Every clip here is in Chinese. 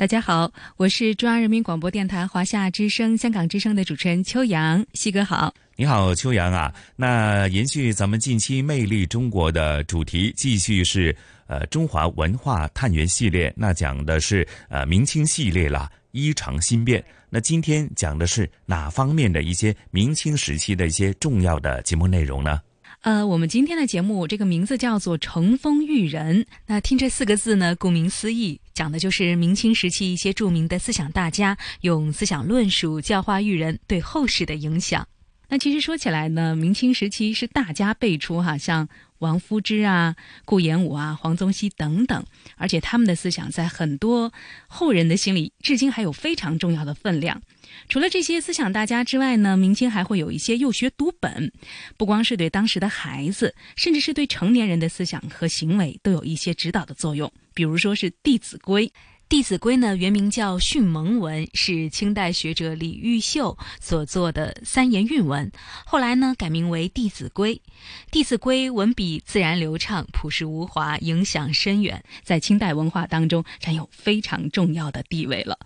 大家好，我是中央人民广播电台、华夏之声、香港之声的主持人秋阳。西哥好，你好，秋阳啊。那延续咱们近期《魅力中国》的主题，继续是呃中华文化探源系列，那讲的是呃明清系列啦。衣裳新变，那今天讲的是哪方面的一些明清时期的一些重要的节目内容呢？呃，我们今天的节目这个名字叫做“乘风育人”。那听这四个字呢，顾名思义，讲的就是明清时期一些著名的思想大家用思想论述教化育人对后世的影响。那其实说起来呢，明清时期是大家辈出哈，像。王夫之啊，顾炎武啊，黄宗羲等等，而且他们的思想在很多后人的心里，至今还有非常重要的分量。除了这些思想大家之外呢，明清还会有一些幼学读本，不光是对当时的孩子，甚至是对成年人的思想和行为都有一些指导的作用。比如说是《弟子规》。《弟子规》呢，原名叫《训蒙文》，是清代学者李毓秀所作的三言韵文，后来呢改名为《弟子规》。《弟子规》文笔自然流畅、朴实无华，影响深远，在清代文化当中占有非常重要的地位了。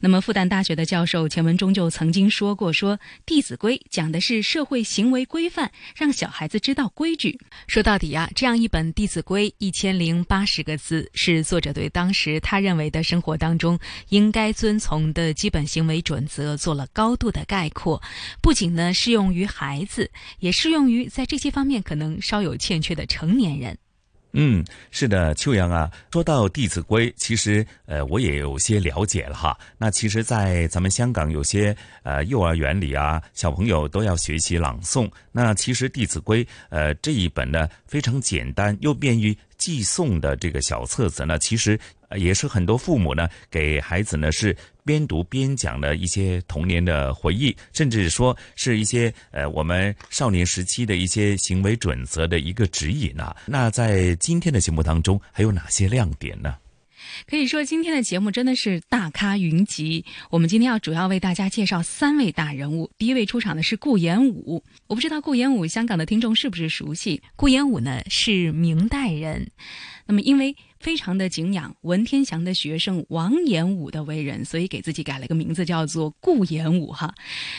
那么，复旦大学的教授钱文忠就曾经说过：“说《弟子规》讲的是社会行为规范，让小孩子知道规矩。说到底啊，这样一本《弟子规》一千零八十个字，是作者对当时他认为的。”生活当中应该遵从的基本行为准则做了高度的概括，不仅呢适用于孩子，也适用于在这些方面可能稍有欠缺的成年人。嗯，是的，秋阳啊，说到《弟子规》，其实呃我也有些了解了哈。那其实，在咱们香港有些呃幼儿园里啊，小朋友都要学习朗诵。那其实《弟子规》呃这一本呢非常简单又便于寄送的这个小册子呢，其实。也是很多父母呢，给孩子呢是边读边讲的一些童年的回忆，甚至说是一些呃我们少年时期的一些行为准则的一个指引呐。那在今天的节目当中，还有哪些亮点呢？可以说今天的节目真的是大咖云集。我们今天要主要为大家介绍三位大人物。第一位出场的是顾炎武，我不知道顾炎武香港的听众是不是熟悉？顾炎武呢是明代人，那么因为。非常的敬仰文天祥的学生王延武的为人，所以给自己改了个名字，叫做顾炎武哈。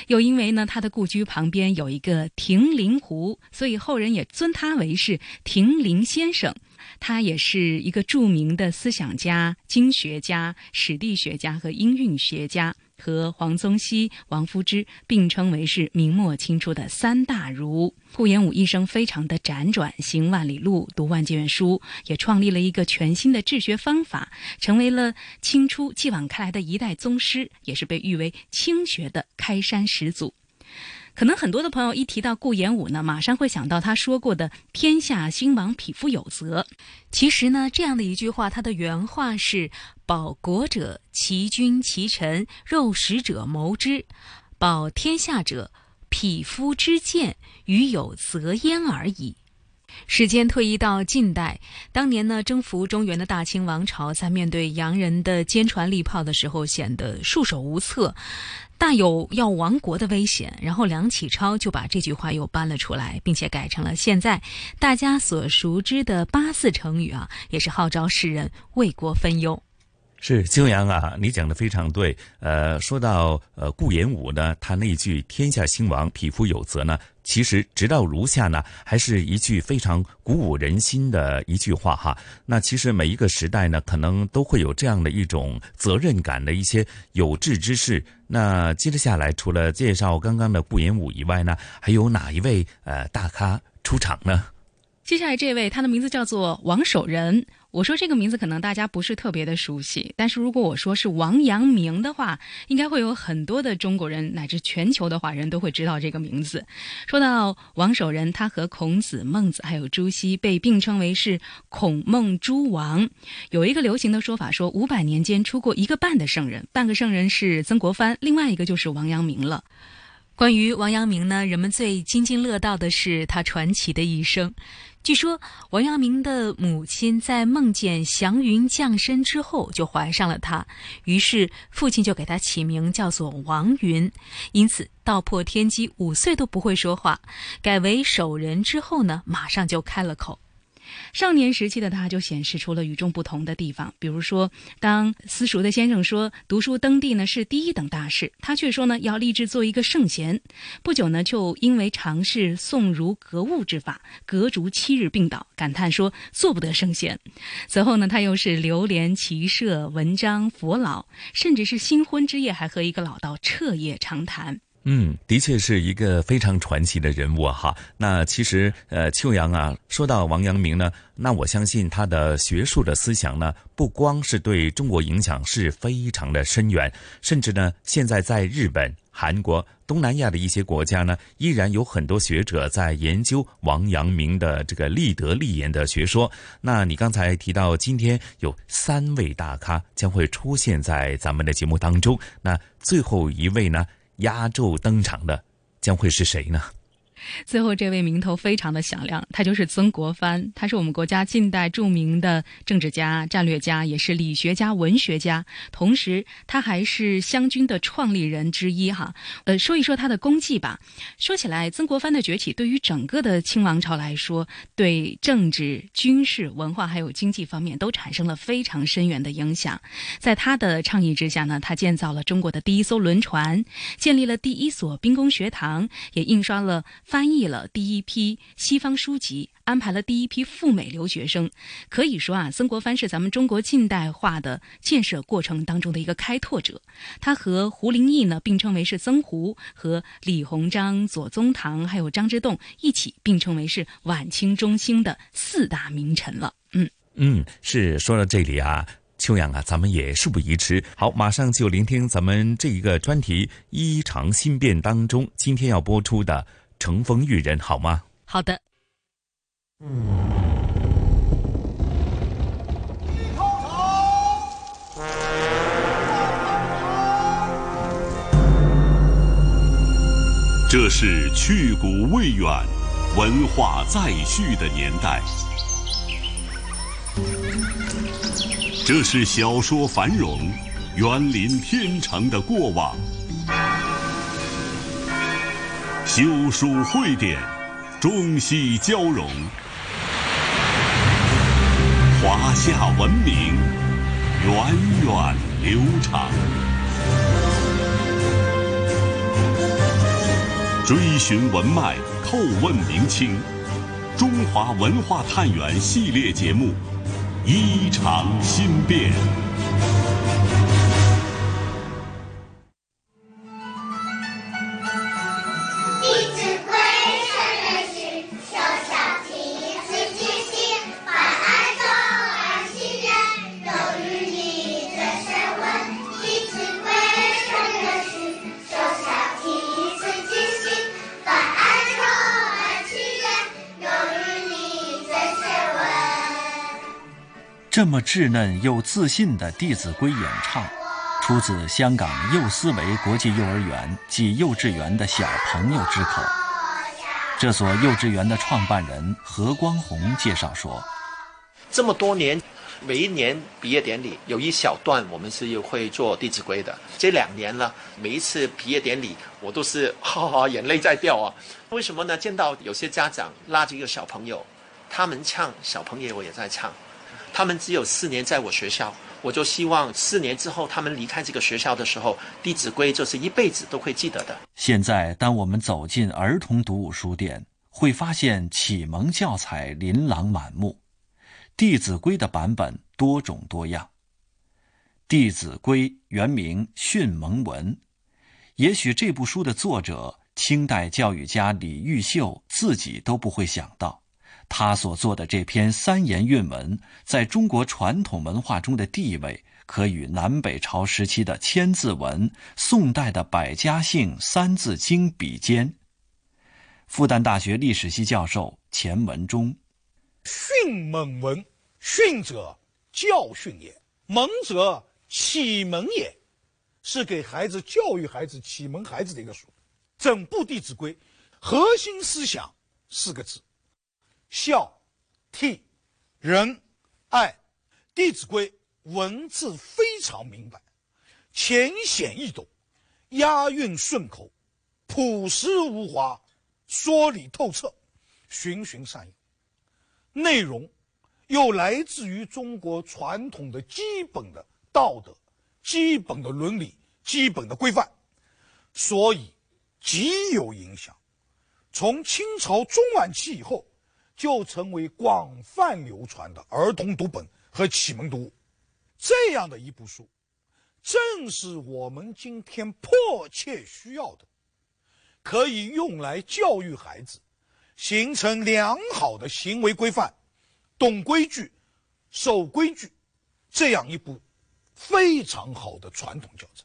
又因为呢，他的故居旁边有一个亭林湖，所以后人也尊他为是亭林先生。他也是一个著名的思想家、经学家、史地学家和音韵学家。和黄宗羲、王夫之并称为是明末清初的三大儒。顾炎武一生非常的辗转，行万里路，读万卷书，也创立了一个全新的治学方法，成为了清初继往开来的一代宗师，也是被誉为清学的开山始祖。可能很多的朋友一提到顾炎武呢，马上会想到他说过的“天下兴亡，匹夫有责”。其实呢，这样的一句话，它的原话是“保国者，其君其臣，肉食者谋之；保天下者，匹夫之见，与有责焉而已。”时间退移到近代，当年呢，征服中原的大清王朝，在面对洋人的坚船利炮的时候，显得束手无策。大有要亡国的危险，然后梁启超就把这句话又搬了出来，并且改成了现在大家所熟知的八字成语啊，也是号召世人为国分忧。是秋阳啊，你讲的非常对。呃，说到呃顾炎武呢，他那句“天下兴亡，匹夫有责”呢。其实直到如下呢，还是一句非常鼓舞人心的一句话哈。那其实每一个时代呢，可能都会有这样的一种责任感的一些有志之士。那接着下来，除了介绍刚刚的顾炎武以外呢，还有哪一位呃大咖出场呢？接下来这位，他的名字叫做王守仁。我说这个名字可能大家不是特别的熟悉，但是如果我说是王阳明的话，应该会有很多的中国人乃至全球的华人都会知道这个名字。说到王守仁，他和孔子、孟子还有朱熹被并称为是孔孟诸王。有一个流行的说法说，五百年间出过一个半的圣人，半个圣人是曾国藩，另外一个就是王阳明了。关于王阳明呢，人们最津津乐道的是他传奇的一生。据说王阳明的母亲在梦见祥云降生之后就怀上了他，于是父亲就给他起名叫做王云，因此道破天机，五岁都不会说话，改为守人之后呢，马上就开了口。少年时期的他就显示出了与众不同的地方，比如说，当私塾的先生说读书登第呢是第一等大事，他却说呢要立志做一个圣贤。不久呢，就因为尝试诵儒格物之法，隔竹七日病倒，感叹说做不得圣贤。此后呢，他又是流连骑射、文章、佛老，甚至是新婚之夜还和一个老道彻夜长谈。嗯，的确是一个非常传奇的人物哈。那其实，呃，秋阳啊，说到王阳明呢，那我相信他的学术的思想呢，不光是对中国影响是非常的深远，甚至呢，现在在日本、韩国、东南亚的一些国家呢，依然有很多学者在研究王阳明的这个立德立言的学说。那你刚才提到，今天有三位大咖将会出现在咱们的节目当中，那最后一位呢？压轴登场的将会是谁呢？最后这位名头非常的响亮，他就是曾国藩，他是我们国家近代著名的政治家、战略家，也是理学家、文学家，同时他还是湘军的创立人之一哈。呃，说一说他的功绩吧。说起来，曾国藩的崛起对于整个的清王朝来说，对政治、军事、文化还有经济方面都产生了非常深远的影响。在他的倡议之下呢，他建造了中国的第一艘轮船，建立了第一所兵工学堂，也印刷了。翻译了第一批西方书籍，安排了第一批赴美留学生。可以说啊，曾国藩是咱们中国近代化的建设过程当中的一个开拓者。他和胡林翼呢并称为是曾胡，和李鸿章、左宗棠还有张之洞一起并称为是晚清中兴的四大名臣了。嗯嗯，是说到这里啊，秋阳啊，咱们也事不宜迟，好，马上就聆听咱们这一个专题《衣裳新变》当中今天要播出的。乘风育人，好吗？好的。这是去古未远、文化再续的年代。这是小说繁荣、园林天成的过往。修书汇典，中西交融，华夏文明源远流长。追寻文脉，叩问明清，中华文化探源系列节目《衣裳新变》。这么稚嫩又自信的《弟子规》演唱，出自香港幼思维国际幼儿园及幼稚园的小朋友之口。这所幼稚园的创办人何光红介绍说：“这么多年，每一年毕业典礼有一小段，我们是会做《弟子规》的。这两年了，每一次毕业典礼，我都是哈哈眼泪在掉啊。为什么呢？见到有些家长拉着一个小朋友，他们唱，小朋友我也在唱。”他们只有四年在我学校，我就希望四年之后他们离开这个学校的时候，《弟子规》就是一辈子都会记得的。现在，当我们走进儿童读物书店，会发现启蒙教材琳琅满目，《弟子规》的版本多种多样。《弟子规》原名《训蒙文》，也许这部书的作者清代教育家李毓秀自己都不会想到。他所做的这篇三言韵文，在中国传统文化中的地位，可与南北朝时期的《千字文》、宋代的《百家姓》《三字经》比肩。复旦大学历史系教授钱文忠：训蒙文，训者教训也，蒙者启蒙也，是给孩子教育孩子、启蒙孩子的一个书。整部《弟子规》，核心思想四个字。孝、悌、仁、爱，《弟子规》文字非常明白，浅显易懂，押韵顺口，朴实无华，说理透彻，循循善诱。内容又来自于中国传统的基本的道德、基本的伦理、基本的规范，所以极有影响。从清朝中晚期以后。就成为广泛流传的儿童读本和启蒙读物，这样的一部书，正是我们今天迫切需要的，可以用来教育孩子，形成良好的行为规范，懂规矩，守规矩，这样一部非常好的传统教材。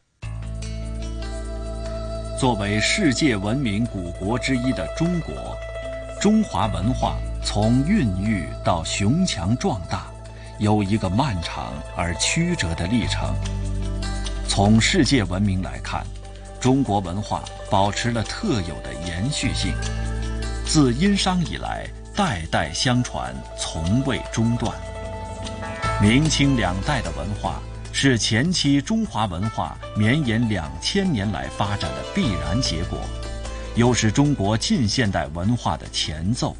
作为世界文明古国之一的中国，中华文化。从孕育到雄强壮大，有一个漫长而曲折的历程。从世界文明来看，中国文化保持了特有的延续性，自殷商以来代代相传，从未中断。明清两代的文化是前期中华文化绵延两千年来发展的必然结果，又是中国近现代文化的前奏。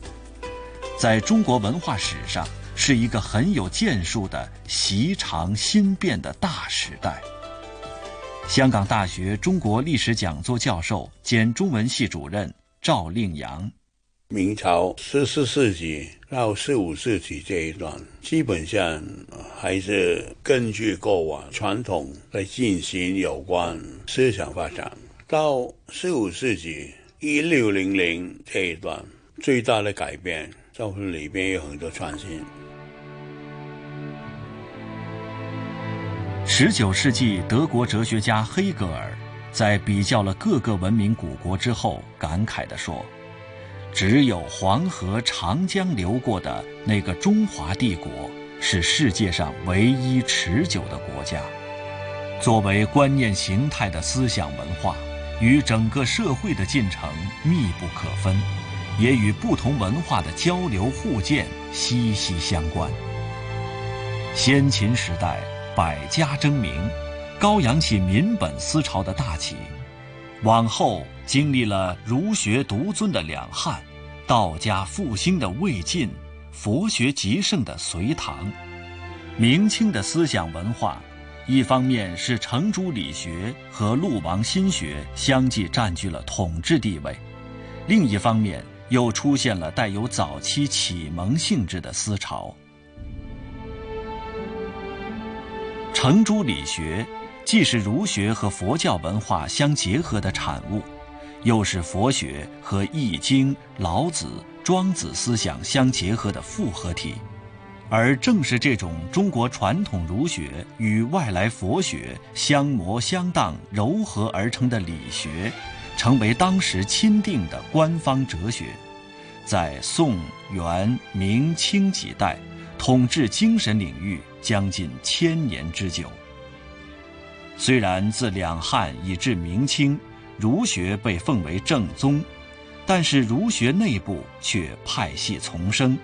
在中国文化史上，是一个很有建树的习常新变的大时代。香港大学中国历史讲座教授兼中文系主任赵令阳：明朝十四世纪到十五世纪这一段，基本上还是根据过往传统来进行有关思想发展。到十五世纪一六零零这一段，最大的改变。教会里边有很多创新。十九世纪，德国哲学家黑格尔在比较了各个文明古国之后，感慨地说：“只有黄河、长江流过的那个中华帝国，是世界上唯一持久的国家。作为观念形态的思想文化，与整个社会的进程密不可分。”也与不同文化的交流互鉴息息相关。先秦时代百家争鸣，高扬起民本思潮的大旗；往后经历了儒学独尊的两汉，道家复兴的魏晋，佛学极盛的隋唐。明清的思想文化，一方面是程朱理学和陆王心学相继占据了统治地位，另一方面。又出现了带有早期启蒙性质的思潮。程朱理学既是儒学和佛教文化相结合的产物，又是佛学和《易经》《老子》《庄子》思想相结合的复合体。而正是这种中国传统儒学与外来佛学相磨相当、糅合而成的理学。成为当时钦定的官方哲学，在宋、元、明清几代统治精神领域将近千年之久。虽然自两汉以至明清，儒学被奉为正宗，但是儒学内部却派系丛生，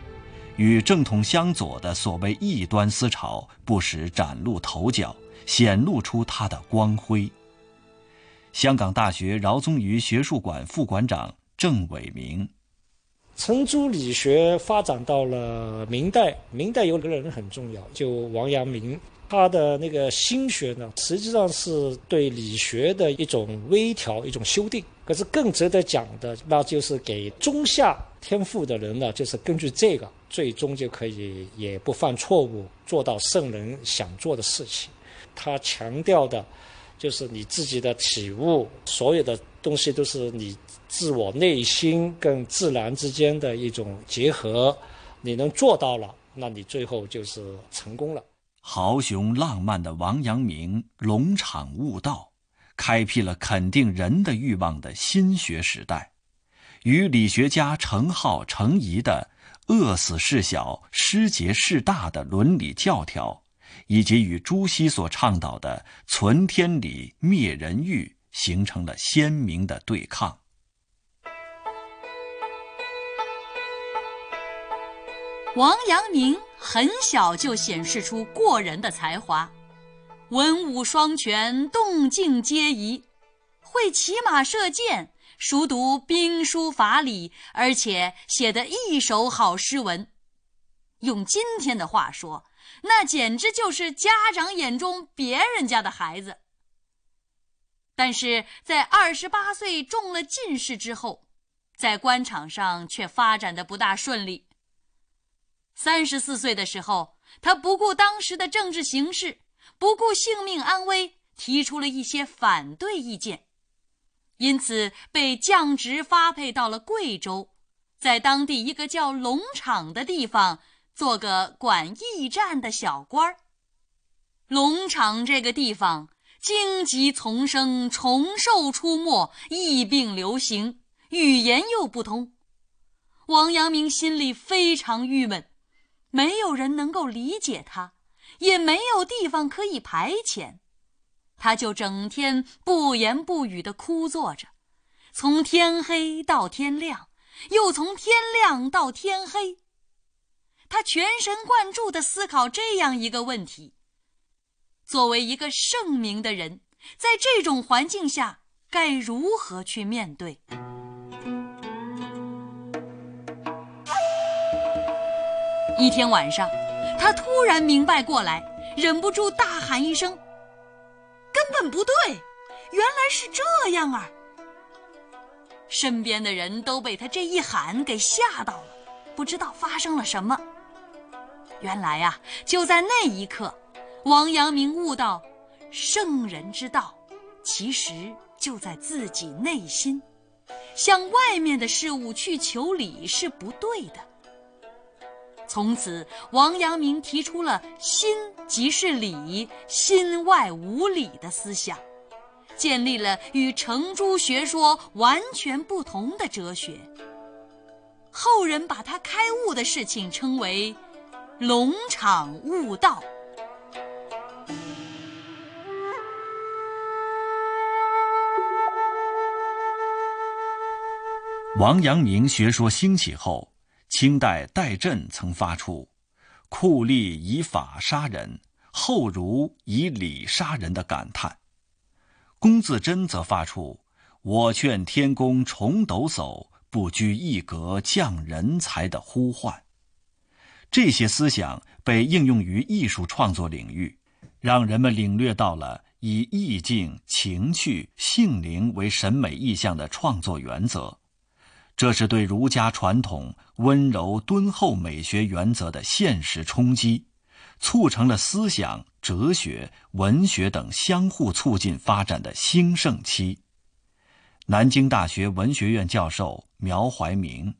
与正统相左的所谓异端思潮不时崭露头角，显露出它的光辉。香港大学饶宗颐学术馆副馆长郑伟明：程朱理学发展到了明代，明代有个人很重要，就王阳明。他的那个心学呢，实际上是对理学的一种微调、一种修订。可是更值得讲的，那就是给中下天赋的人呢，就是根据这个，最终就可以也不犯错误，做到圣人想做的事情。他强调的，就是你自己的体悟，所有的东西都是你自我内心跟自然之间的一种结合。你能做到了，那你最后就是成功了。豪雄浪漫的王阳明龙场悟道，开辟了肯定人的欲望的新学时代，与理学家程颢、程颐的“饿死事小，失节事大”的伦理教条，以及与朱熹所倡导的“存天理，灭人欲”，形成了鲜明的对抗。王阳明很小就显示出过人的才华，文武双全，动静皆宜，会骑马射箭，熟读兵书法理，而且写得一手好诗文。用今天的话说，那简直就是家长眼中别人家的孩子。但是在二十八岁中了进士之后，在官场上却发展的不大顺利。三十四岁的时候，他不顾当时的政治形势，不顾性命安危，提出了一些反对意见，因此被降职发配到了贵州，在当地一个叫龙场的地方做个管驿站的小官儿。龙场这个地方，荆棘丛生，虫兽出没，疫病流行，语言又不通，王阳明心里非常郁闷。没有人能够理解他，也没有地方可以排遣，他就整天不言不语地枯坐着，从天黑到天亮，又从天亮到天黑。全神贯注地思考这样一个问题：作为一个圣明的人，在这种环境下该如何去面对？一天晚上，他突然明白过来，忍不住大喊一声：“根本不对，原来是这样啊！”身边的人都被他这一喊给吓到了，不知道发生了什么。原来呀，就在那一刻，王阳明悟到，圣人之道，其实就在自己内心，向外面的事物去求理是不对的。从此，王阳明提出了“心即是理，心外无理”的思想，建立了与程朱学说完全不同的哲学。后人把他开悟的事情称为“龙场悟道”。王阳明学说兴起后。清代戴震曾发出“酷吏以法杀人，后儒以礼杀人”的感叹；龚自珍则发出“我劝天公重抖擞，不拘一格降人才”的呼唤。这些思想被应用于艺术创作领域，让人们领略到了以意境、情趣、性灵为审美意象的创作原则。这是对儒家传统温柔敦厚美学原则的现实冲击，促成了思想、哲学、文学等相互促进发展的兴盛期。南京大学文学院教授苗怀明，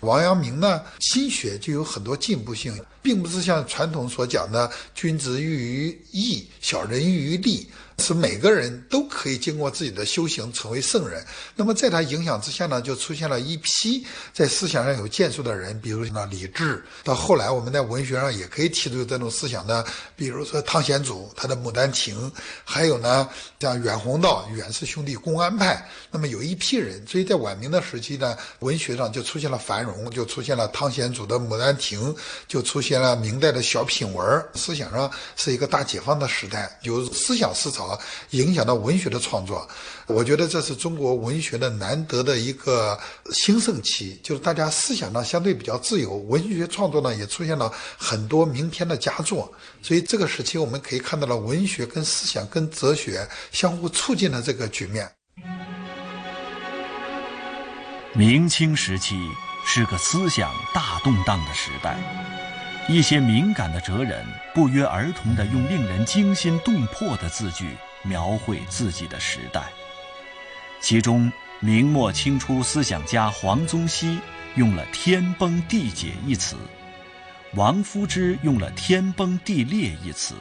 王阳明呢，心学就有很多进步性，并不是像传统所讲的“君子喻于义，小人喻于利”。是每个人都可以经过自己的修行成为圣人。那么在他影响之下呢，就出现了一批在思想上有建树的人，比如说李治。到后来我们在文学上也可以提出这种思想的，比如说汤显祖他的《牡丹亭》，还有呢像袁宏道、袁氏兄弟公安派。那么有一批人，所以在晚明的时期呢，文学上就出现了繁荣，就出现了汤显祖的《牡丹亭》，就出现了明代的小品文。思想上是一个大解放的时代，有思想思潮。影响到文学的创作。我觉得这是中国文学的难得的一个兴盛期，就是大家思想呢相对比较自由，文学创作呢也出现了很多名篇的佳作。所以这个时期我们可以看到了文学跟思想跟哲学相互促进的这个局面。明清时期是个思想大动荡的时代，一些敏感的哲人不约而同地用令人惊心动魄的字句描绘自己的时代。其中，明末清初思想家黄宗羲用了“天崩地解”一词，王夫之用了“天崩地裂”一词。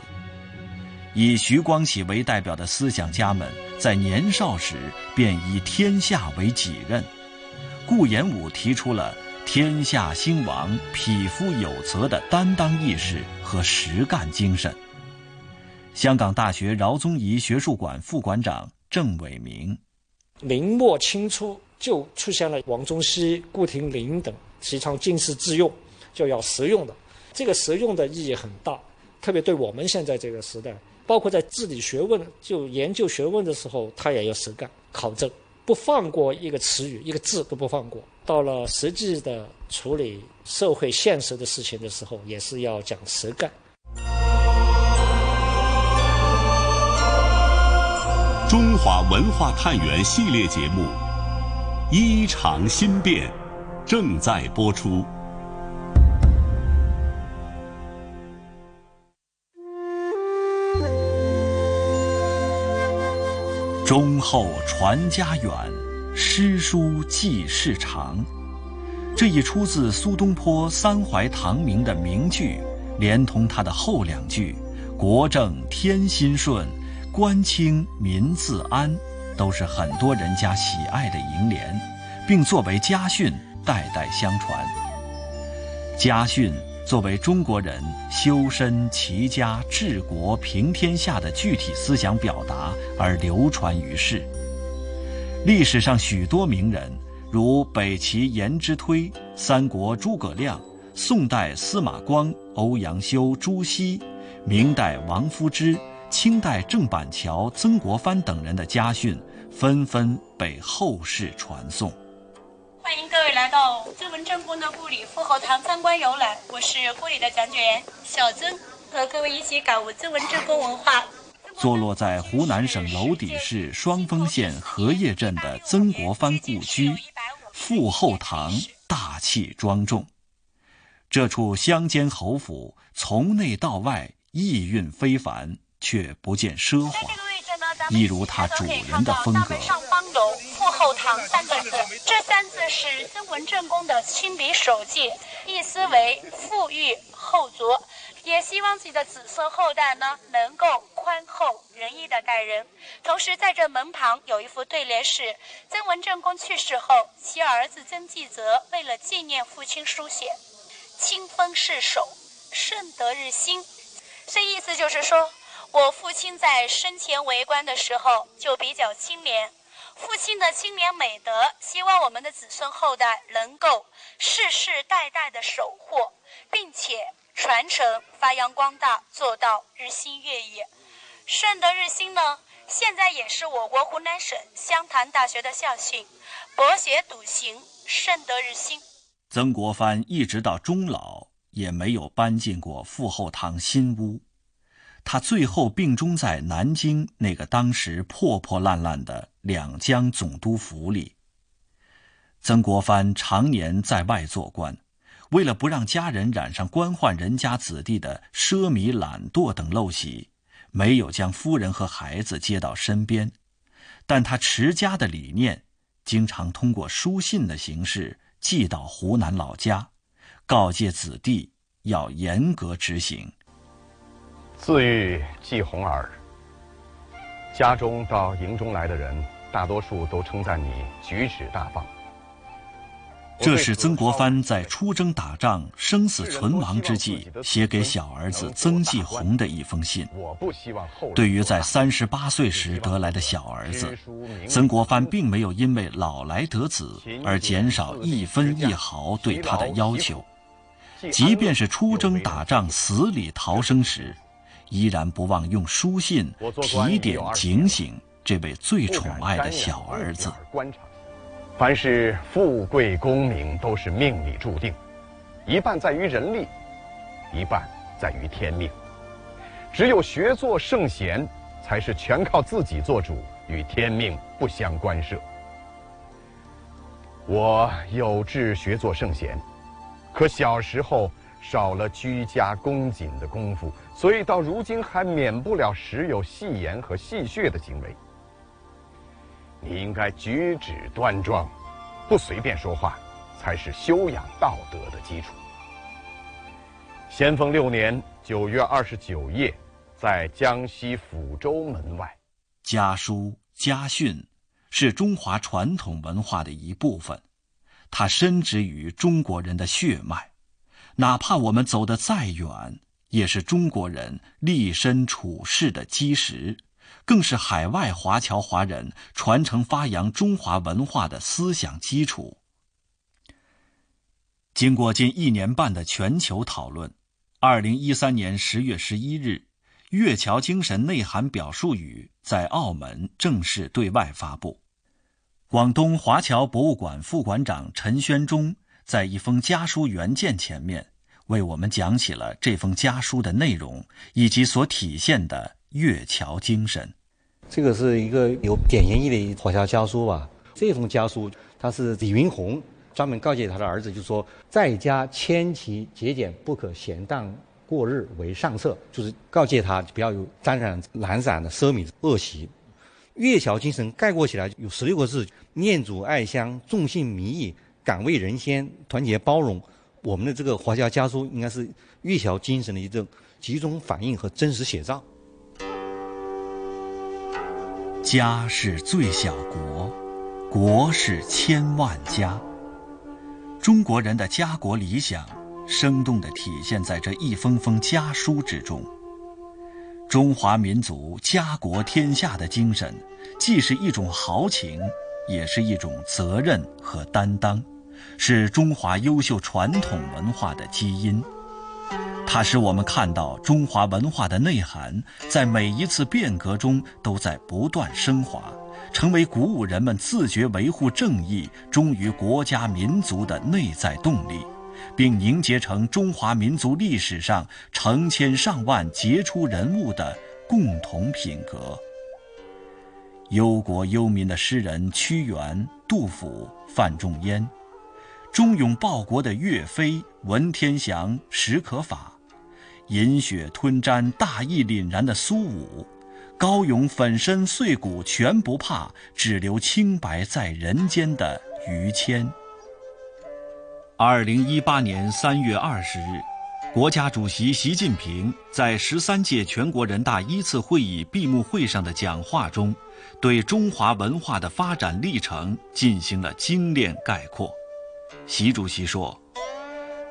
以徐光启为代表的思想家们，在年少时便以天下为己任。顾炎武提出了“天下兴亡，匹夫有责”的担当意识和实干精神。香港大学饶宗颐学术馆副馆长郑伟明：明末清初就出现了王宗羲、顾亭林等提倡经世致用，就要实用的。这个实用的意义很大，特别对我们现在这个时代，包括在治理学问、就研究学问的时候，他也要实干考证。不放过一个词语，一个字都不放过。到了实际的处理社会现实的事情的时候，也是要讲实干。中华文化探源系列节目《衣裳新变》正在播出。忠厚传家远，诗书继世长。这一出自苏东坡三怀唐名的名句，连同他的后两句“国正天心顺，官清民自安”，都是很多人家喜爱的楹联，并作为家训代代相传。家训。作为中国人修身齐家治国平天下的具体思想表达而流传于世。历史上许多名人，如北齐颜之推、三国诸葛亮、宋代司马光、欧阳修、朱熹、明代王夫之、清代郑板桥、曾国藩等人的家训，纷纷被后世传颂。欢迎各位来到曾文正公的故里富后堂参观游览，我是故里的讲解员小曾，和各位一起感悟曾文正公文化。坐落在湖南省娄底市双峰县荷叶镇的曾国藩故居富后堂，大气庄重。这处乡间侯府从内到外意韵非凡，却不见奢华，一如它主人的风格。后堂三个字，这三字是曾文正公的亲笔手迹，意思为富裕厚足，也希望自己的子孙后代呢能够宽厚仁义的待人。同时，在这门旁有一副对联是：曾文正公去世后，其儿子曾纪泽为了纪念父亲书写，清风逝手，顺德日新。这意思就是说，我父亲在生前为官的时候就比较清廉。父亲的清廉美德，希望我们的子孙后代能够世世代代的守护，并且传承、发扬光大，做到日新月异。顺德日新呢，现在也是我国湖南省湘潭大学的校训：博学笃行，顺德日新。曾国藩一直到终老也没有搬进过富后堂新屋。他最后病终在南京那个当时破破烂烂的两江总督府里。曾国藩常年在外做官，为了不让家人染上官宦人家子弟的奢靡懒惰等陋习，没有将夫人和孩子接到身边，但他持家的理念，经常通过书信的形式寄到湖南老家，告诫子弟要严格执行。自喻季红儿。家中到营中来的人，大多数都称赞你举止大方。这是曾国藩在出征打仗、生死存亡之际写给小儿子曾纪红的一封信。对于在三十八岁时得来的小儿子，曾国藩并没有因为老来得子而减少一分一毫对他的要求。即便是出征打仗死里逃生时。依然不忘用书信提点警醒这位最宠爱的小儿子。凡是富贵功名都是命里注定，一半在于人力，一半在于天命。只有学做圣贤，才是全靠自己做主，与天命不相关涉。我有志学做圣贤，可小时候。少了居家恭谨的功夫，所以到如今还免不了时有戏言和戏谑的行为。你应该举止端庄，不随便说话，才是修养道德的基础。咸丰六年九月二十九夜，在江西抚州门外，家书家训是中华传统文化的一部分，它深植于中国人的血脉。哪怕我们走得再远，也是中国人立身处世的基石，更是海外华侨华人传承发扬中华文化的思想基础。经过近一年半的全球讨论，二零一三年十月十一日，《粤侨精神内涵表述语》在澳门正式对外发布。广东华侨博物馆副馆长陈宣忠。在一封家书原件前面，为我们讲起了这封家书的内容以及所体现的月桥精神。这个是一个有典型意义的华侨家书吧？这封家书，它是李云宏专门告诫他的儿子，就说在家千祈节俭，不可闲荡过日为上策，就是告诫他不要有沾染懒散的奢靡恶习。月桥精神概括起来有十六个字：念祖爱乡，重信民义。敢为人先，团结包容，我们的这个华侨家书应该是月桥精神的一种集中反映和真实写照。家是最小国，国是千万家。中国人的家国理想，生动地体现在这一封封家书之中。中华民族家国天下的精神，既是一种豪情，也是一种责任和担当。是中华优秀传统文化的基因，它使我们看到中华文化的内涵在每一次变革中都在不断升华，成为鼓舞人们自觉维护正义、忠于国家民族的内在动力，并凝结成中华民族历史上成千上万杰出人物的共同品格。忧国忧民的诗人屈原、杜甫、范仲淹。忠勇报国的岳飞、文天祥、史可法，饮血吞毡、大义凛然的苏武，高勇粉身碎骨全不怕，只留清白在人间的于谦。二零一八年三月二十日，国家主席习近平在十三届全国人大一次会议闭幕会上的讲话中，对中华文化的发展历程进行了精炼概括。习主席说：“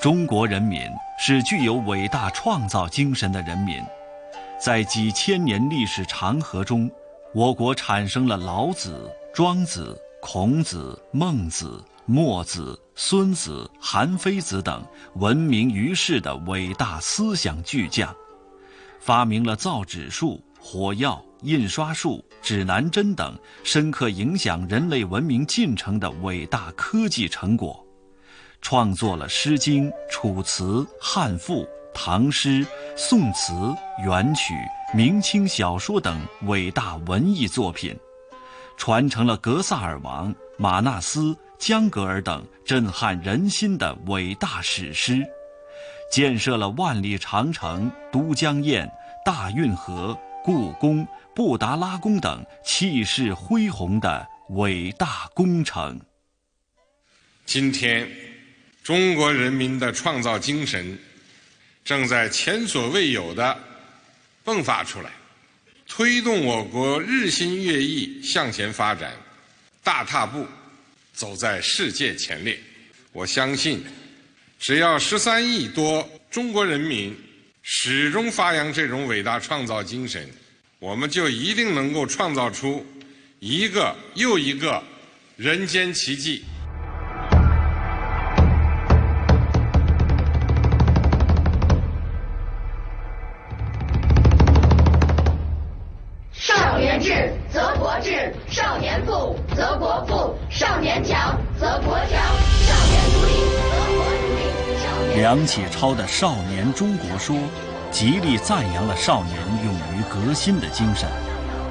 中国人民是具有伟大创造精神的人民，在几千年历史长河中，我国产生了老子、庄子、孔子、孟子、墨子、孙子、韩非子等闻名于世的伟大思想巨匠，发明了造纸术、火药、印刷术、指南针等深刻影响人类文明进程的伟大科技成果。”创作了《诗经》《楚辞》《汉赋》《唐诗》《宋词》元曲、明清小说等伟大文艺作品，传承了格萨尔王、马纳斯、江格尔等震撼人心的伟大史诗，建设了万里长城、都江堰、大运河、故宫、布达拉宫等气势恢宏的伟大工程。今天。中国人民的创造精神正在前所未有的迸发出来，推动我国日新月异向前发展，大踏步走在世界前列。我相信，只要十三亿多中国人民始终发扬这种伟大创造精神，我们就一定能够创造出一个又一个人间奇迹。少年强则国强，少年独立则国独立。梁启超的《少年中国说》，极力赞扬了少年勇于革新的精神，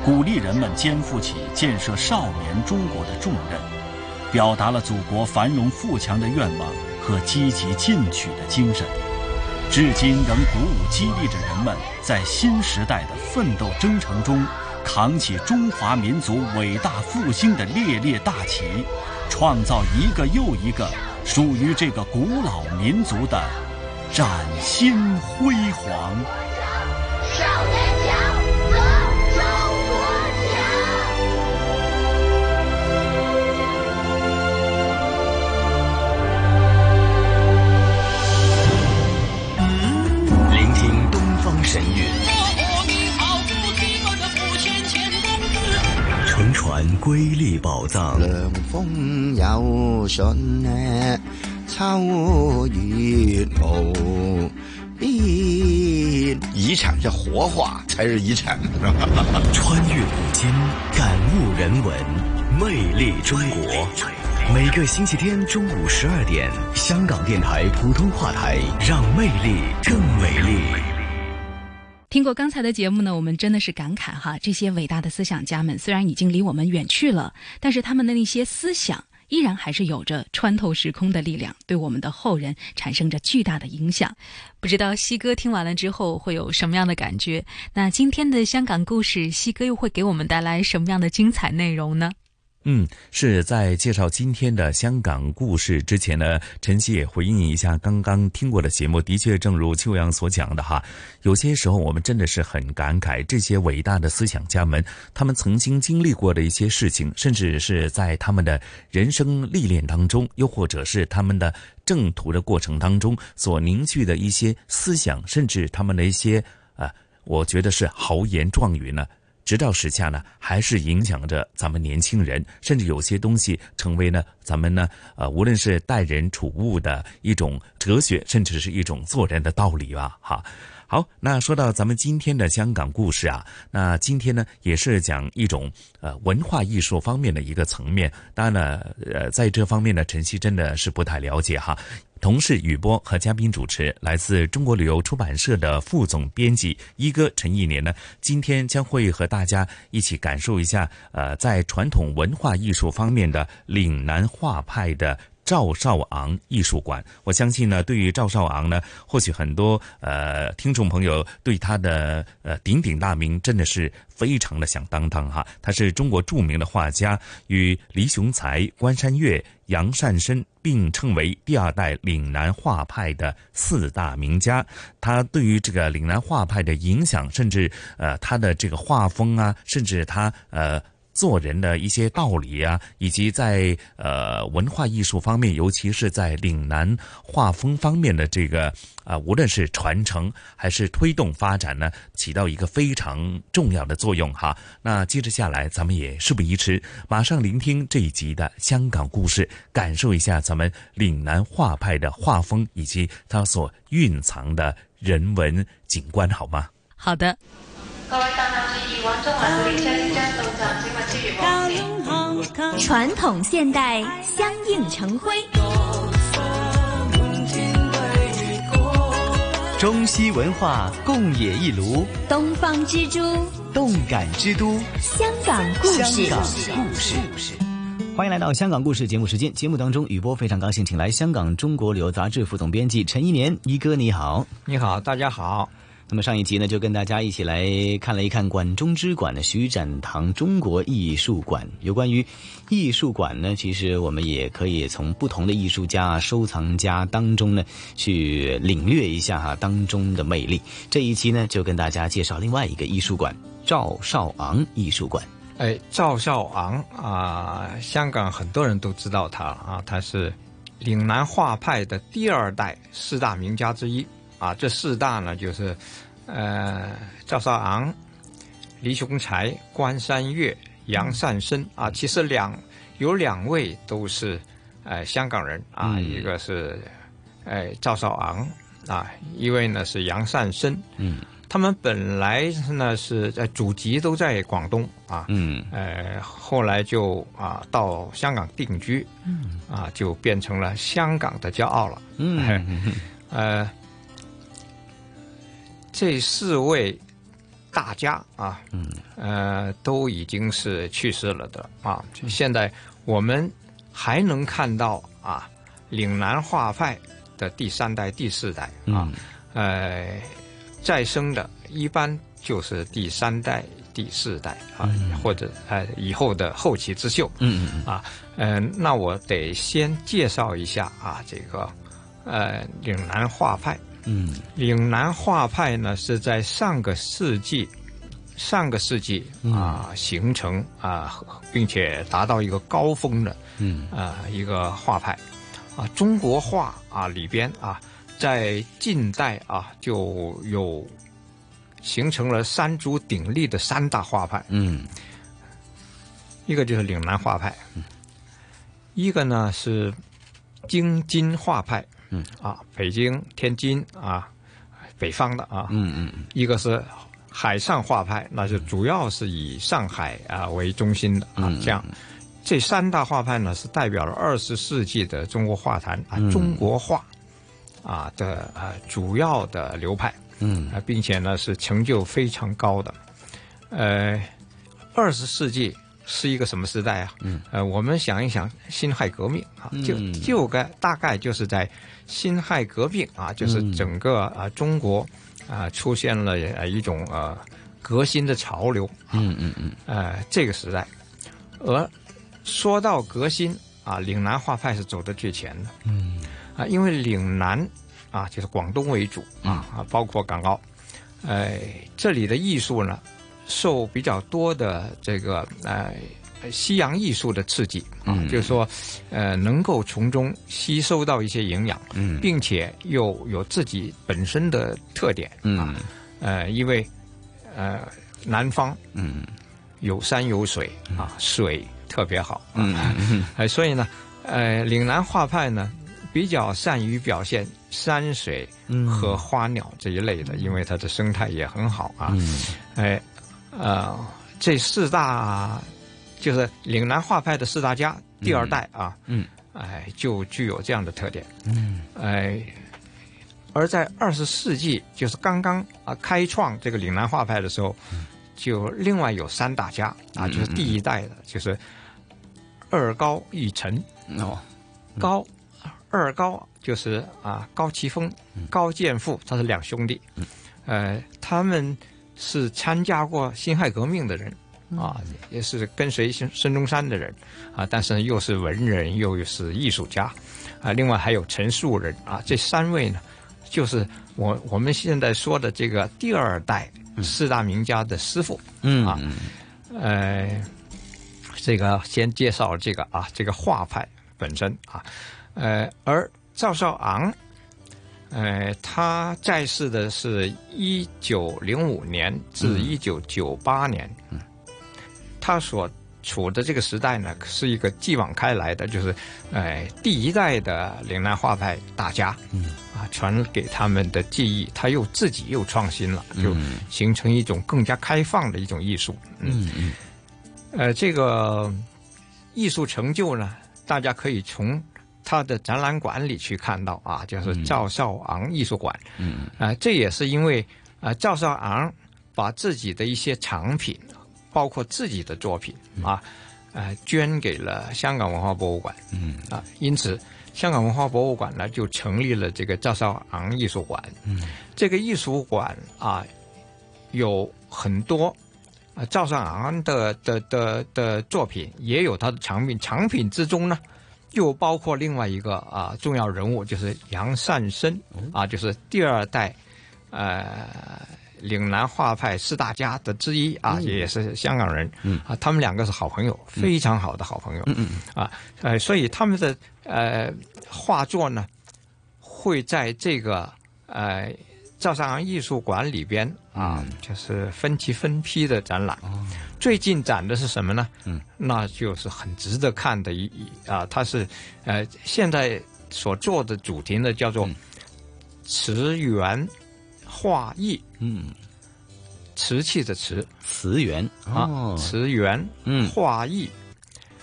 鼓励人们肩负起建设少年中国的重任，表达了祖国繁荣富强的愿望和积极进取的精神，至今仍鼓舞激励着人们在新时代的奋斗征程中，扛起中华民族伟大复兴的烈烈大旗，创造一个又一个属于这个古老民族的崭新辉煌。瑰丽宝藏，涼風有信呢，秋月無邊。遺產是活化才是遗产，穿越古今，感悟人文，魅力中国。每个星期天中午十二点，香港电台普通话台，让魅力更美丽。听过刚才的节目呢，我们真的是感慨哈，这些伟大的思想家们虽然已经离我们远去了，但是他们的那些思想依然还是有着穿透时空的力量，对我们的后人产生着巨大的影响。不知道西哥听完了之后会有什么样的感觉？那今天的香港故事，西哥又会给我们带来什么样的精彩内容呢？嗯，是在介绍今天的香港故事之前呢，晨曦也回应一下刚刚听过的节目。的确，正如秋阳所讲的哈，有些时候我们真的是很感慨这些伟大的思想家们，他们曾经经历过的一些事情，甚至是在他们的人生历练当中，又或者是他们的正途的过程当中所凝聚的一些思想，甚至他们的一些啊，我觉得是豪言壮语呢。直到时下呢，还是影响着咱们年轻人，甚至有些东西成为呢咱们呢呃，无论是待人处物的一种哲学，甚至是一种做人的道理吧，哈。好，那说到咱们今天的香港故事啊，那今天呢也是讲一种呃文化艺术方面的一个层面。当然呢，呃，在这方面呢，晨曦真的是不太了解哈。同事雨波和嘉宾主持来自中国旅游出版社的副总编辑一哥陈一年呢，今天将会和大家一起感受一下呃，在传统文化艺术方面的岭南画派的。赵少昂艺术馆，我相信呢，对于赵少昂呢，或许很多呃听众朋友对他的呃鼎鼎大名真的是非常的响当当哈。他是中国著名的画家，与黎雄才、关山月、杨善深并称为第二代岭南画派的四大名家。他对于这个岭南画派的影响，甚至呃他的这个画风啊，甚至他呃。做人的一些道理啊，以及在呃文化艺术方面，尤其是在岭南画风方面的这个啊，无论是传承还是推动发展呢，起到一个非常重要的作用哈。那接着下来，咱们也事不宜迟，马上聆听这一集的香港故事，感受一下咱们岭南画派的画风以及它所蕴藏的人文景观，好吗？好的。各位搭客注意，往中環列車即將到站，請勿超越黃線。傳統現代相映成辉，中西文化共冶一爐，東方之珠，動感之都，香港故事。香港故事。歡迎來到香港故事節目時間。節目當中，雨波非常高興，請來香港中國旅遊雜誌副總編輯陳一年一哥，你好，你好，大家好。那么上一集呢，就跟大家一起来看了一看管中之館的徐展堂中国艺术馆。有关于艺术馆呢，其实我们也可以从不同的艺术家、收藏家当中呢，去领略一下哈当中的魅力。这一期呢，就跟大家介绍另外一个艺术馆——赵少昂艺术馆。哎，赵少昂啊，香港很多人都知道他啊，他是岭南画派的第二代四大名家之一。啊，这四大呢，就是，呃，赵少昂、黎雄才、关山月、杨善生啊。其实两有两位都是，呃，香港人啊，嗯、一个是，呃，赵少昂啊，一位呢是杨善生。嗯，他们本来呢是在祖籍都在广东啊，嗯，呃，后来就啊到香港定居，嗯，啊就变成了香港的骄傲了，嗯，呃，这四位大家啊，嗯，呃，都已经是去世了的啊，现在我们还能看到啊，岭南画派的第三代、第四代啊，呃。再生的，一般就是第三代、第四代啊，或者呃以后的后起之秀。嗯嗯啊，嗯，那我得先介绍一下啊，这个呃岭南画派。嗯，岭南画派呢是在上个世纪，上个世纪啊形成啊，并且达到一个高峰的。嗯啊，一个画派啊，中国画啊里边啊。在近代啊，就有形成了三足鼎立的三大画派。嗯，一个就是岭南画派，一个呢是京津画派。嗯啊，北京、天津啊，北方的啊。嗯嗯。一个是海上画派，那就主要是以上海啊为中心的啊。这样，这三大画派呢，是代表了二十世纪的中国画坛啊，中国画。啊的啊主要的流派，嗯啊，并且呢是成就非常高的，呃，二十世纪是一个什么时代啊？嗯，呃，我们想一想辛亥革命啊，就就该大概就是在辛亥革命啊，就是整个啊中国啊出现了呃一种呃革新的潮流，嗯嗯嗯，呃这个时代，而说到革新啊，岭南画派是走的最前的，嗯。啊，因为岭南啊，就是广东为主啊啊，包括港澳，呃，这里的艺术呢，受比较多的这个呃西洋艺术的刺激啊，就是说，呃，能够从中吸收到一些营养，嗯，并且又有自己本身的特点，嗯，呃，因为呃南方嗯。有山有水啊，水特别好，嗯嗯，哎，所以呢，呃，岭南画派呢。比较善于表现山水和花鸟这一类的，因为它的生态也很好啊。哎，呃，这四大就是岭南画派的四大家，第二代啊，嗯，哎，就具有这样的特点。嗯，哎，而在二十世纪，就是刚刚啊开创这个岭南画派的时候，就另外有三大家啊，就是第一代的，就是二高一陈哦，高。二高就是啊，高奇峰、高剑父，他是两兄弟，呃，他们是参加过辛亥革命的人啊，也是跟随孙孙中山的人啊，但是又是文人，又是艺术家啊。另外还有陈树人啊，这三位呢，就是我我们现在说的这个第二代四大名家的师傅，嗯啊，呃，这个先介绍这个啊，这个画派本身啊。呃，而赵少昂，呃，他在世的是一九零五年至一九九八年，嗯，他所处的这个时代呢，是一个继往开来的，就是，呃，第一代的岭南画派大家，嗯，啊，传给他们的技艺，他又自己又创新了，就形成一种更加开放的一种艺术，嗯。嗯，呃，这个艺术成就呢，大家可以从。他的展览馆里去看到啊，就是赵少昂艺术馆。嗯，啊，这也是因为啊，赵少昂把自己的一些藏品，包括自己的作品啊，呃，捐给了香港文化博物馆。嗯，啊，因此香港文化博物馆呢就成立了这个赵少昂艺术馆。嗯，这个艺术馆啊，有很多啊赵少昂的的的的作品，也有他的藏品。藏品之中呢。又包括另外一个啊重要人物，就是杨善生啊，就是第二代呃岭南画派四大家的之一啊，也是香港人啊，他们两个是好朋友，非常好的好朋友啊，呃，所以他们的呃画作呢，会在这个呃赵尚昂艺术馆里边啊，就是分期分批的展览。最近展的是什么呢？嗯，那就是很值得看的一啊，它是呃现在所做的主题呢叫做“词源画意”。嗯，瓷器的瓷，瓷园啊，瓷园，嗯，画艺，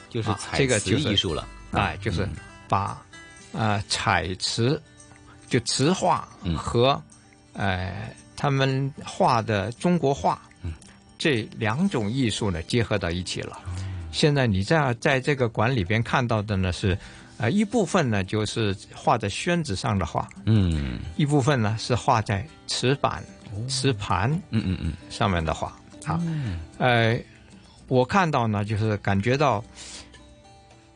就是这个就是艺术了，哎，就是把呃彩瓷，就瓷画和呃他们画的中国画，这两种艺术呢结合到一起了。现在你在在这个馆里边看到的呢是，呃一部分呢就是画在宣纸上的画，嗯，一部分呢是画在瓷板、瓷盘，嗯嗯嗯。上面的画啊，呃，我看到呢就是感觉到，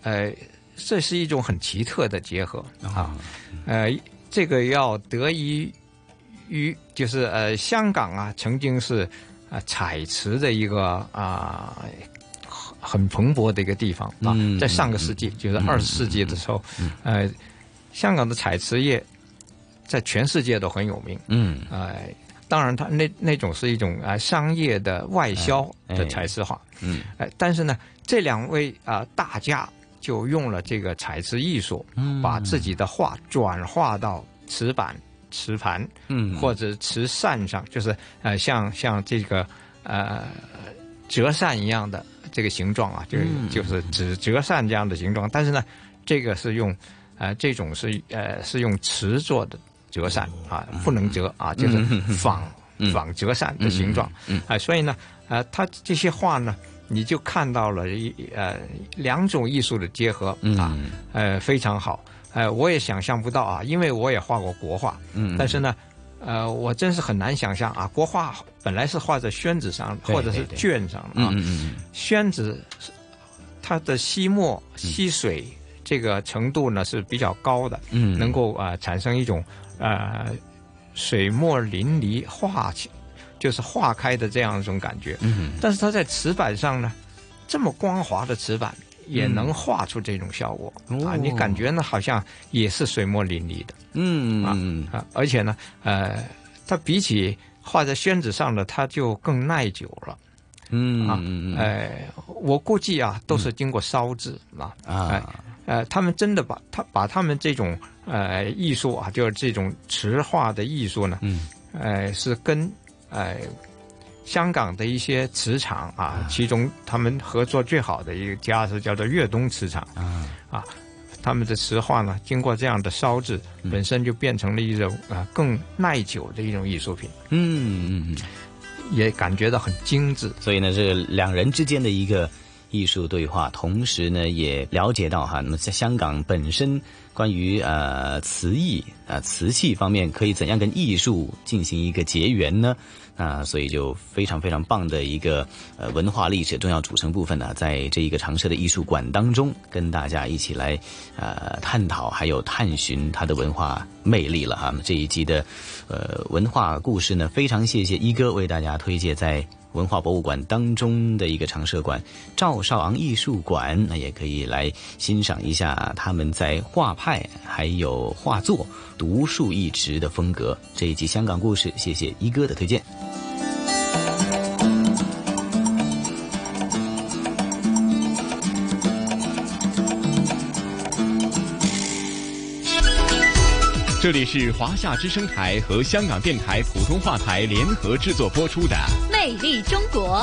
呃，这是一种很奇特的结合啊，呃，这个要得益于就是呃香港啊曾经是啊彩瓷的一个啊。很蓬勃的一个地方啊，在上个世纪，就是二十世纪的时候，呃，香港的彩瓷业在全世界都很有名。嗯，哎，当然，它那那种是一种啊商业的外销的彩瓷画。嗯，哎，但是呢，这两位啊大家就用了这个彩瓷艺术，把自己的画转化到瓷板、瓷盘，嗯，或者瓷扇上，就是呃，像像这个呃折扇一样的。这个形状啊，就是就是纸折扇这样的形状，但是呢，这个是用，呃，这种是呃是用瓷做的折扇啊，不能折啊，就是仿仿折扇的形状，啊，所以呢，呃，它这些画呢，你就看到了一呃两种艺术的结合啊，呃，非常好，呃，我也想象不到啊，因为我也画过国画，嗯，但是呢。呃，我真是很难想象啊！国画本来是画在宣纸上，或者是卷上的啊。宣纸它的吸墨吸水这个程度呢是比较高的，嗯，能够啊产生一种呃水墨淋漓化就是化开的这样一种感觉。嗯，但是它在瓷板上呢，这么光滑的瓷板。也能画出这种效果。啊！你感觉呢，好像也是水墨淋漓的，嗯啊啊！而且呢，呃，它比起画在宣纸上的，它就更耐久了，嗯啊，哎，我估计啊，都是经过烧制啊。啊，呃，他们真的把他把他们这种呃艺术啊，就是这种瓷画的艺术呢，嗯，呃，是跟呃。香港的一些瓷厂啊，其中他们合作最好的一个家是叫做粤东瓷厂啊啊，他们的瓷画呢，经过这样的烧制，本身就变成了一种啊更耐久的一种艺术品。嗯嗯嗯，也感觉到很精致。所以呢，这两人之间的一个艺术对话，同时呢，也了解到哈，那么在香港本身关于呃瓷艺啊瓷器方面，可以怎样跟艺术进行一个结缘呢？啊，所以就非常非常棒的一个呃文化历史重要组成部分呢，在这一个长设的艺术馆当中，跟大家一起来呃探讨，还有探寻它的文化魅力了哈。这一集的呃文化故事呢，非常谢谢一哥为大家推荐在文化博物馆当中的一个常设馆——赵少昂艺术馆，那也可以来欣赏一下他们在画派还有画作独树一帜的风格。这一集香港故事，谢谢一哥的推荐。这里是华夏之声台和香港电台普通话台联合制作播出的《魅力中国》。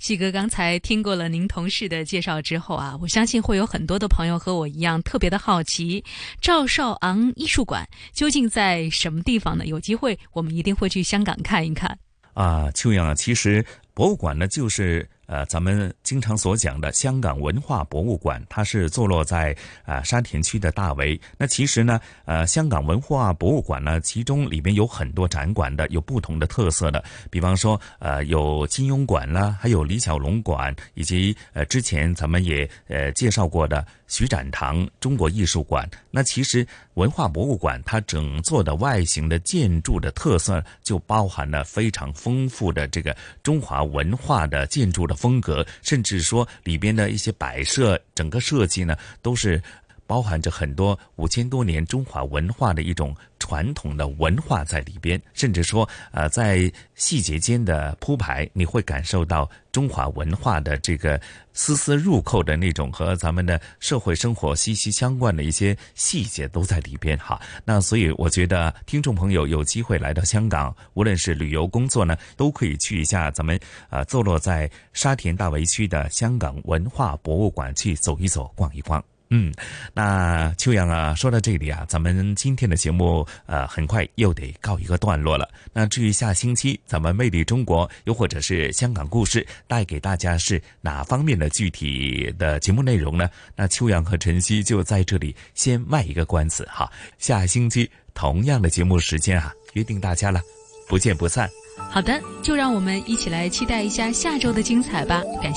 西哥刚才听过了您同事的介绍之后啊，我相信会有很多的朋友和我一样特别的好奇，赵少昂艺术馆究竟在什么地方呢？有机会我们一定会去香港看一看。啊，秋阳啊，其实博物馆呢就是。呃，咱们经常所讲的香港文化博物馆，它是坐落在啊沙田区的大围。那其实呢，呃，香港文化博物馆呢，其中里面有很多展馆的，有不同的特色的。比方说，呃，有金庸馆啦，还有李小龙馆，以及呃之前咱们也呃介绍过的徐展堂中国艺术馆。那其实文化博物馆它整座的外形的建筑的特色，就包含了非常丰富的这个中华文化的建筑的。风格，甚至说里边的一些摆设，整个设计呢，都是包含着很多五千多年中华文化的一种。传统的文化在里边，甚至说，呃，在细节间的铺排，你会感受到中华文化的这个丝丝入扣的那种和咱们的社会生活息息相关的一些细节都在里边哈。那所以我觉得听众朋友有机会来到香港，无论是旅游工作呢，都可以去一下咱们呃坐落在沙田大围区的香港文化博物馆去走一走、逛一逛。嗯，那秋阳啊，说到这里啊，咱们今天的节目呃，很快又得告一个段落了。那至于下星期咱们魅力中国，又或者是香港故事，带给大家是哪方面的具体的节目内容呢？那秋阳和晨曦就在这里先卖一个关子哈，下星期同样的节目时间啊，约定大家了，不见不散。好的，就让我们一起来期待一下下周的精彩吧。感谢。